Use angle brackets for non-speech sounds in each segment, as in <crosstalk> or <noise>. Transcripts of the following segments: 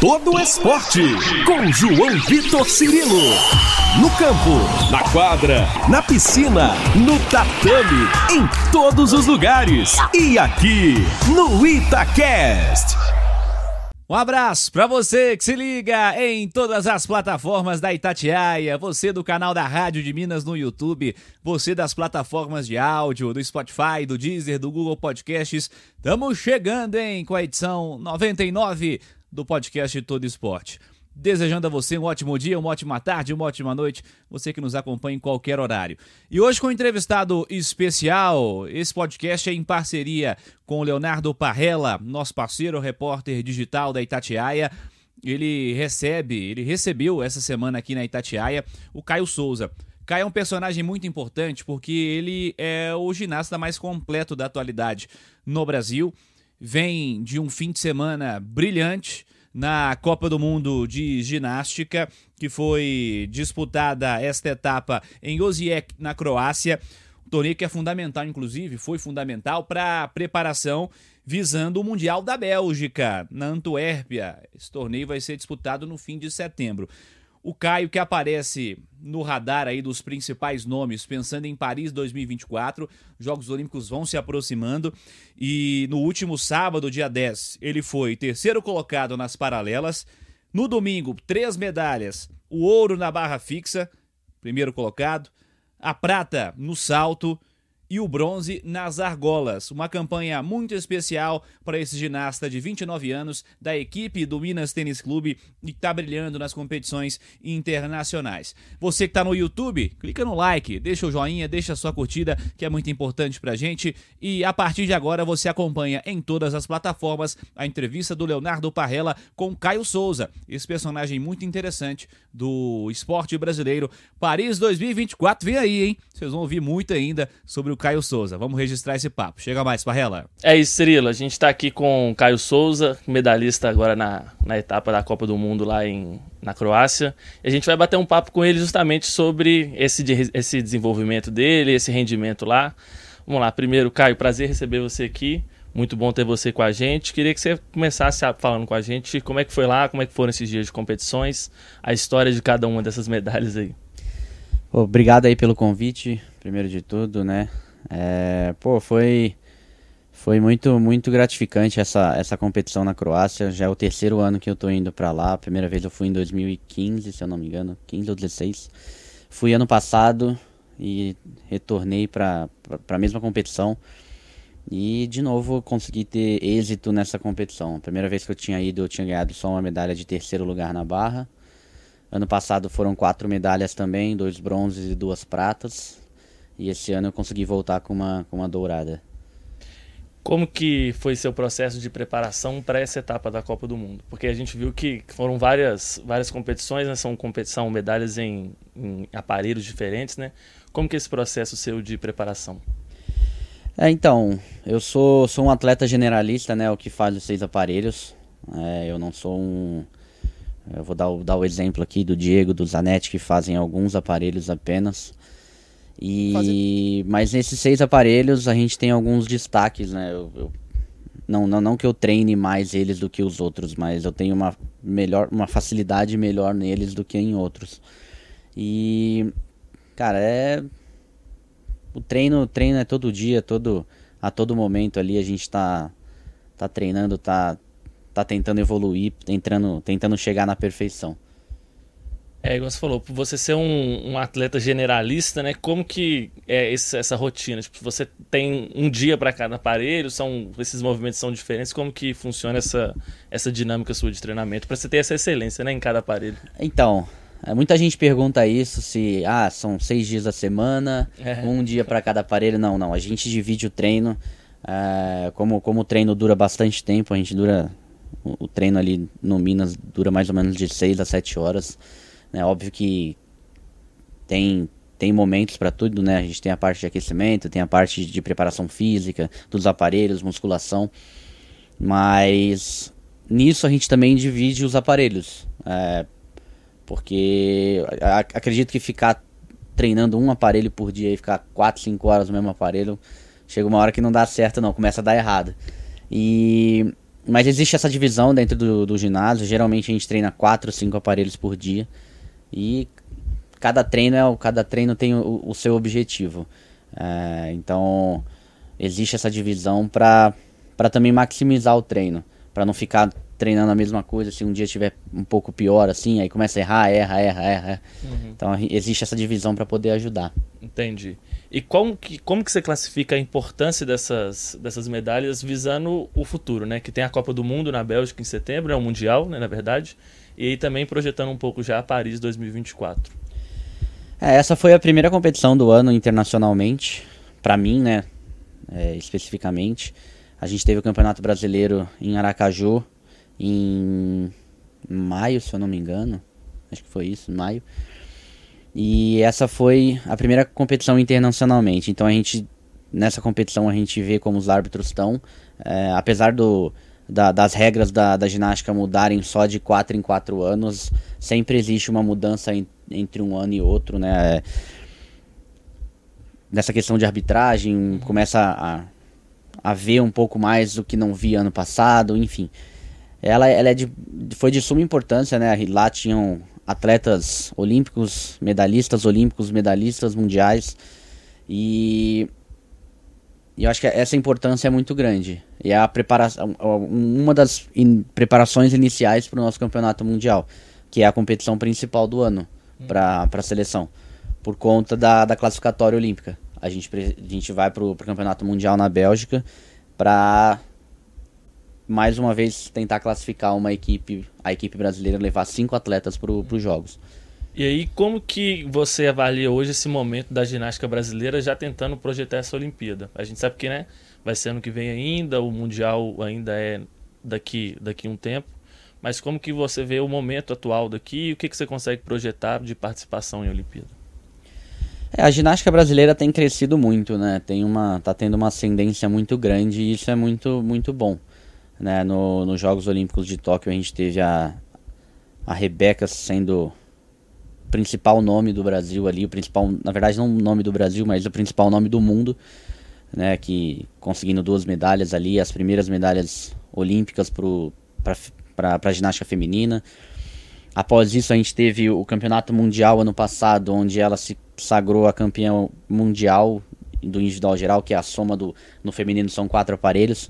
todo o esporte. Com João Vitor Cirilo. No campo, na quadra, na piscina, no tatame, em todos os lugares. E aqui, no Itacast. Um abraço para você que se liga em todas as plataformas da Itatiaia, você do canal da Rádio de Minas no YouTube, você das plataformas de áudio, do Spotify, do Deezer, do Google Podcasts. Estamos chegando, hein, com a edição 99 do podcast Todo Esporte. Desejando a você um ótimo dia, uma ótima tarde, uma ótima noite, você que nos acompanha em qualquer horário. E hoje com um entrevistado especial, esse podcast é em parceria com o Leonardo Parrella, nosso parceiro repórter digital da Itatiaia. Ele recebe, ele recebeu essa semana aqui na Itatiaia o Caio Souza. Caio é um personagem muito importante porque ele é o ginasta mais completo da atualidade no Brasil. Vem de um fim de semana brilhante na Copa do Mundo de Ginástica, que foi disputada esta etapa em Osijek, na Croácia. Um torneio que é fundamental, inclusive, foi fundamental para a preparação visando o Mundial da Bélgica, na Antuérpia. Esse torneio vai ser disputado no fim de setembro. O Caio que aparece no radar aí dos principais nomes, pensando em Paris 2024, Jogos Olímpicos vão se aproximando e no último sábado, dia 10, ele foi terceiro colocado nas paralelas. No domingo, três medalhas: o ouro na barra fixa, primeiro colocado, a prata no salto e o bronze nas argolas. Uma campanha muito especial para esse ginasta de 29 anos da equipe do Minas Tênis Clube e que está brilhando nas competições internacionais. Você que está no YouTube, clica no like, deixa o joinha, deixa a sua curtida, que é muito importante para a gente. E a partir de agora você acompanha em todas as plataformas a entrevista do Leonardo Parrella com Caio Souza, esse personagem muito interessante do esporte brasileiro. Paris 2024 vem aí, hein? Vocês vão ouvir muito ainda sobre o Caio Souza. Vamos registrar esse papo. Chega mais, Parrela. É isso, Cirilo. A gente está aqui com o Caio Souza, medalhista agora na, na etapa da Copa do Mundo lá em, na Croácia. E a gente vai bater um papo com ele justamente sobre esse, esse desenvolvimento dele, esse rendimento lá. Vamos lá, primeiro, Caio, prazer receber você aqui. Muito bom ter você com a gente. Queria que você começasse falando com a gente como é que foi lá, como é que foram esses dias de competições, a história de cada uma dessas medalhas aí. Obrigado aí pelo convite, primeiro de tudo, né? É, pô, foi foi muito muito gratificante essa essa competição na Croácia. Já é o terceiro ano que eu tô indo para lá. A primeira vez eu fui em 2015, se eu não me engano, 15 ou 16. Fui ano passado e retornei para a mesma competição. E de novo consegui ter êxito nessa competição. A primeira vez que eu tinha ido, eu tinha ganhado só uma medalha de terceiro lugar na barra. Ano passado foram quatro medalhas também, dois bronzes e duas pratas. E esse ano eu consegui voltar com uma, com uma dourada. Como que foi seu processo de preparação para essa etapa da Copa do Mundo? Porque a gente viu que foram várias, várias competições, né? são competição, medalhas em, em aparelhos diferentes, né? Como que é esse processo seu de preparação? É, então, eu sou, sou um atleta generalista, né? O que faz os seis aparelhos. É, eu não sou um. Eu vou dar o, dar o exemplo aqui do Diego, do Zanetti, que fazem alguns aparelhos apenas. E mas nesses seis aparelhos a gente tem alguns destaques, né? Eu, eu, não, não, não que eu treine mais eles do que os outros, mas eu tenho uma melhor, uma facilidade melhor neles do que em outros. E cara, é o treino, o treino é todo dia, todo a todo momento ali a gente tá tá treinando, tá tá tentando evoluir, tentando tentando chegar na perfeição. É, igual você falou, você ser um, um, atleta generalista, né? Como que é esse, essa rotina? Tipo, você tem um dia para cada aparelho, são esses movimentos são diferentes. Como que funciona essa, essa dinâmica sua de treinamento para você ter essa excelência, né, em cada aparelho? Então, é, muita gente pergunta isso, se ah, são seis dias da semana, é. um dia para cada aparelho. Não, não. A gente divide o treino. É, como, como o treino dura bastante tempo, a gente dura. O, o treino ali no Minas dura mais ou menos de seis a sete horas. Né? Óbvio que tem, tem momentos para tudo, né? A gente tem a parte de aquecimento, tem a parte de preparação física, dos aparelhos, musculação. Mas nisso a gente também divide os aparelhos. É, porque acredito que ficar treinando um aparelho por dia e ficar 4, 5 horas no mesmo aparelho, chega uma hora que não dá certo não, começa a dar errado. E mas existe essa divisão dentro do, do ginásio. Geralmente a gente treina quatro, cinco aparelhos por dia. E cada treino é cada treino tem o, o seu objetivo. É, então existe essa divisão para também maximizar o treino, para não ficar treinando a mesma coisa, se um dia estiver um pouco pior assim, aí começa a errar, erra, erra, erra. Uhum. Então existe essa divisão para poder ajudar. Entendi. E como que, como que você classifica a importância dessas, dessas medalhas visando o futuro, né? Que tem a Copa do Mundo na Bélgica em setembro, é o Mundial, né, na verdade, e também projetando um pouco já a Paris 2024. É, essa foi a primeira competição do ano internacionalmente, para mim, né, é, especificamente. A gente teve o Campeonato Brasileiro em Aracaju em maio, se eu não me engano. Acho que foi isso, maio. E essa foi a primeira competição internacionalmente. Então a gente nessa competição a gente vê como os árbitros estão, é, apesar do, da, das regras da, da, ginástica mudarem só de 4 em 4 anos, sempre existe uma mudança em, entre um ano e outro, né? Nessa questão de arbitragem, começa a, a ver um pouco mais do que não via ano passado, enfim. Ela, ela é de, foi de suma importância, né? Lá tinham atletas olímpicos, medalhistas olímpicos, medalhistas mundiais. E, e eu acho que essa importância é muito grande. E é a preparação, uma das in, preparações iniciais para o nosso campeonato mundial, que é a competição principal do ano para a seleção, por conta da, da classificatória olímpica. A gente, a gente vai para o campeonato mundial na Bélgica para mais uma vez tentar classificar uma equipe, a equipe brasileira levar cinco atletas para os jogos. E aí, como que você avalia hoje esse momento da ginástica brasileira já tentando projetar essa Olimpíada? A gente sabe que né, vai ser ano que vem ainda, o Mundial ainda é daqui, daqui um tempo. Mas como que você vê o momento atual daqui e o que, que você consegue projetar de participação em Olimpíada? É, a ginástica brasileira tem crescido muito, né? Tem uma, tá tendo uma ascendência muito grande e isso é muito, muito bom. Né? No, nos Jogos Olímpicos de Tóquio a gente teve a, a Rebeca sendo principal nome do Brasil ali, o principal, na verdade não o nome do Brasil, mas o principal nome do mundo, né? Que conseguindo duas medalhas ali, as primeiras medalhas olímpicas para a ginástica feminina. Após isso a gente teve o campeonato mundial ano passado, onde ela se sagrou a campeã mundial do individual geral, que é a soma do no feminino são quatro aparelhos.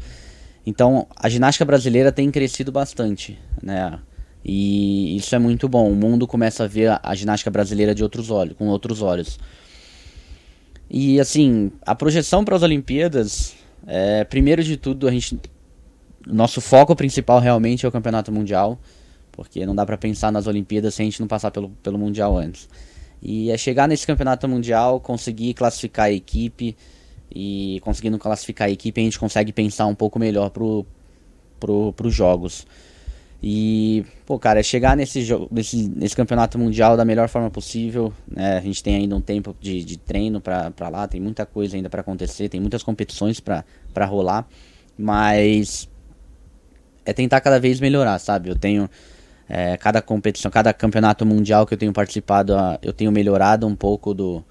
Então, a ginástica brasileira tem crescido bastante, né? E isso é muito bom. O mundo começa a ver a, ginástica brasileira de outros olhos, com outros olhos. E assim, a projeção para as Olimpíadas, é, primeiro de tudo, a gente nosso foco principal realmente é o campeonato mundial, porque não dá para pensar nas Olimpíadas sem a gente não passar pelo, pelo mundial antes. E é chegar nesse campeonato mundial, conseguir classificar a equipe, e conseguindo classificar a equipe, a gente consegue pensar um pouco melhor pro, pro, pros jogos. E, pô, cara, é chegar nesse, nesse, nesse campeonato mundial da melhor forma possível. Né? A gente tem ainda um tempo de, de treino pra lá, tem muita coisa ainda para acontecer, tem muitas competições para rolar. Mas é tentar cada vez melhorar, sabe? Eu tenho. É, cada competição, cada campeonato mundial que eu tenho participado, eu tenho melhorado um pouco do,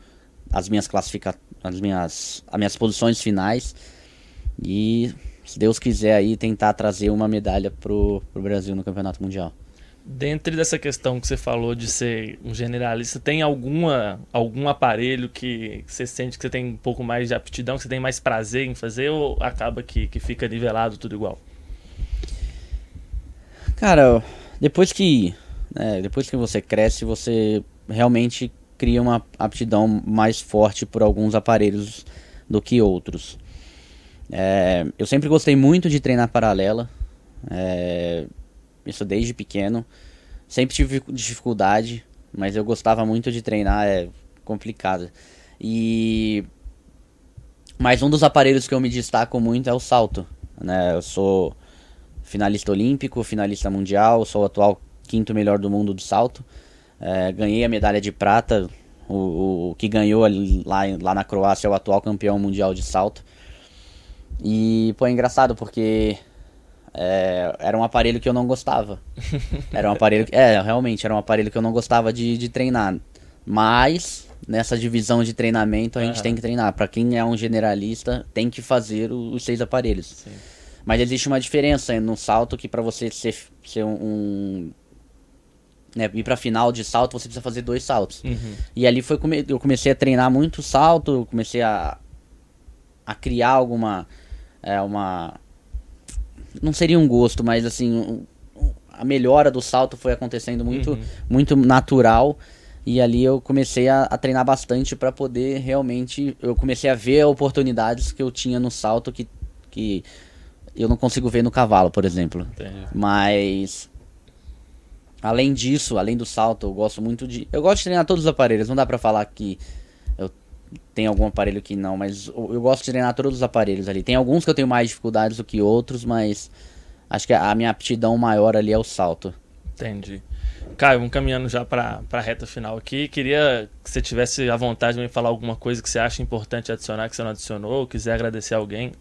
as minhas classificações as minhas, as minhas posições finais. E, se Deus quiser, aí tentar trazer uma medalha pro, pro Brasil no Campeonato Mundial. Dentro dessa questão que você falou de ser um generalista, tem alguma, algum aparelho que você sente que você tem um pouco mais de aptidão, que você tem mais prazer em fazer, ou acaba que, que fica nivelado tudo igual? Cara, depois que, né, depois que você cresce, você realmente cria uma aptidão mais forte por alguns aparelhos do que outros. É, eu sempre gostei muito de treinar paralela, é, isso desde pequeno. Sempre tive dificuldade, mas eu gostava muito de treinar, é complicado. E mas um dos aparelhos que eu me destaco muito é o salto. Né? Eu sou finalista olímpico, finalista mundial, sou o atual quinto melhor do mundo de salto. É, ganhei a medalha de prata. O, o, o, que ganhou lá, lá na Croácia é o atual campeão mundial de salto. E, pô, é engraçado porque é, era um aparelho que eu não gostava. <laughs> Era um aparelho. É, realmente, era um aparelho que eu não gostava de, de treinar. Mas, nessa divisão de treinamento, a gente uhum. tem que treinar. Para quem é um generalista, tem que fazer os seis aparelhos. Sim. Mas existe uma diferença no salto que para você ser, ser um, um né, ir para final de salto, você precisa fazer dois saltos. Uhum. E ali foi eu comecei a treinar muito salto, comecei a, a criar alguma é, uma não seria um gosto, mas assim, um, a melhora do salto foi acontecendo muito Uhum. muito natural. E ali eu comecei a, a treinar bastante para poder realmente. Eu comecei a ver oportunidades que eu tinha no salto que, que eu não consigo ver no cavalo, por exemplo. Entendi. Mas além disso, além do salto, eu gosto muito de. Eu gosto de treinar todos os aparelhos. Não dá pra falar que tenho algum aparelho que não, mas eu, gosto de treinar todos os aparelhos ali. Tem alguns que eu tenho mais dificuldades do que outros, mas acho que a, a minha aptidão maior ali é o salto. Entendi. Caio, vamos caminhando já para a reta final aqui. Queria que você tivesse a vontade de me falar alguma coisa que você acha importante adicionar, que você não adicionou, ou quiser agradecer alguém.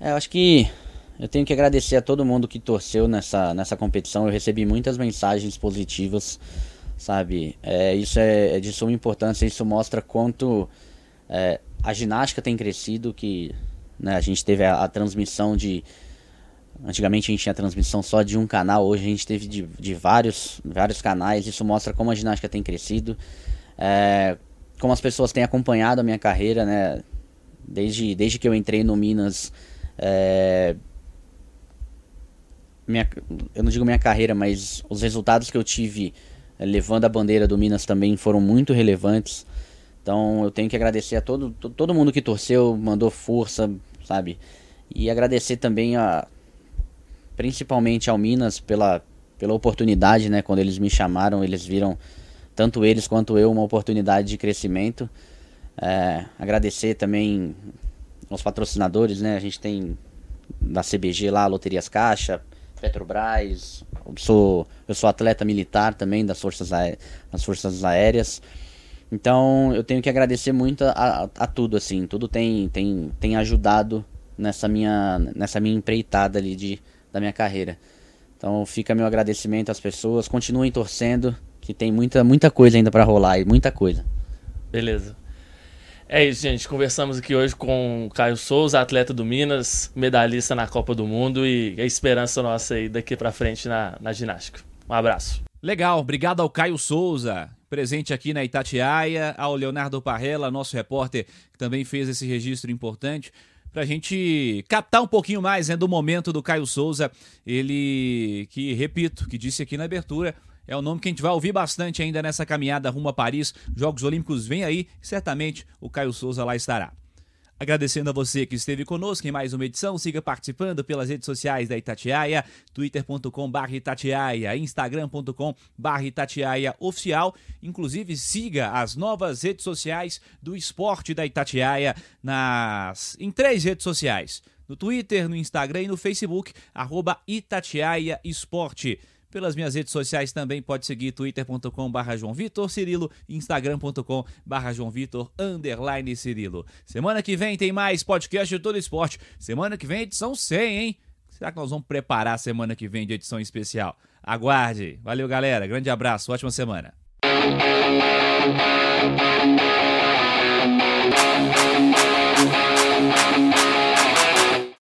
É, eu acho que eu tenho que agradecer a todo mundo que torceu nessa, nessa competição. Eu recebi muitas mensagens positivas, sabe? É, isso é, é de suma importância. Isso mostra quanto é, a ginástica tem crescido. Que né, a gente teve a, a transmissão de. Antigamente a gente tinha transmissão só de um canal, hoje a gente teve de, de vários, vários canais. Isso mostra como a ginástica tem crescido, é, como as pessoas têm acompanhado a minha carreira, né? Desde, desde que eu entrei no Minas, é, minha, eu não digo minha carreira, mas os resultados que eu tive levando a bandeira do Minas também foram muito relevantes. Então eu tenho que agradecer a todo, to- todo mundo que torceu, mandou força, sabe? E agradecer também a principalmente ao Minas pela, pela oportunidade, né? Quando eles me chamaram, eles viram tanto eles quanto eu uma oportunidade de crescimento. É, agradecer também aos patrocinadores, né? A gente tem da CBG lá, Loterias Caixa, Petrobras. Sou, eu sou atleta militar também das forças, das forças aéreas. Então eu tenho que agradecer muito a, a, a tudo, assim. Tudo tem, tem, tem ajudado nessa minha, nessa minha empreitada ali de, da minha carreira. Então fica meu agradecimento às pessoas. Continuem torcendo, que tem muita, muita coisa ainda para rolar e muita coisa. Beleza. É isso, gente. Conversamos aqui hoje com o Caio Souza, atleta do Minas, medalhista na Copa do Mundo e a esperança nossa aí daqui pra frente na, na ginástica. Um abraço. Legal, obrigado ao Caio Souza, presente aqui na Itatiaia, ao Leonardo Parrella, nosso repórter, que também fez esse registro importante, pra gente captar um pouquinho mais né, do momento do Caio Souza, ele que, repito, que disse aqui na abertura, é o nome que a gente vai ouvir bastante ainda nessa caminhada rumo a Paris. Jogos Olímpicos vem aí, certamente o Caio Souza lá estará. Agradecendo a você que esteve conosco em mais uma edição, siga participando pelas redes sociais da Itatiaia, twitter.com.br Itatiaia, instagram.com.br Itatiaia oficial. Inclusive, siga as novas redes sociais do esporte da Itatiaia nas, em três redes sociais. No Twitter, no Instagram e no Facebook, arroba Itatiaia Esporte. Pelas minhas redes sociais também pode seguir twitter.com.br João Vitor Cirilo, instagram.com.br João Vitor underline Cirilo. Semana que vem tem mais podcast de todo esporte. Semana que vem edição 100, hein? Será que nós vamos preparar a semana que vem de edição especial? Aguarde. Valeu, galera. Grande abraço. Ótima semana.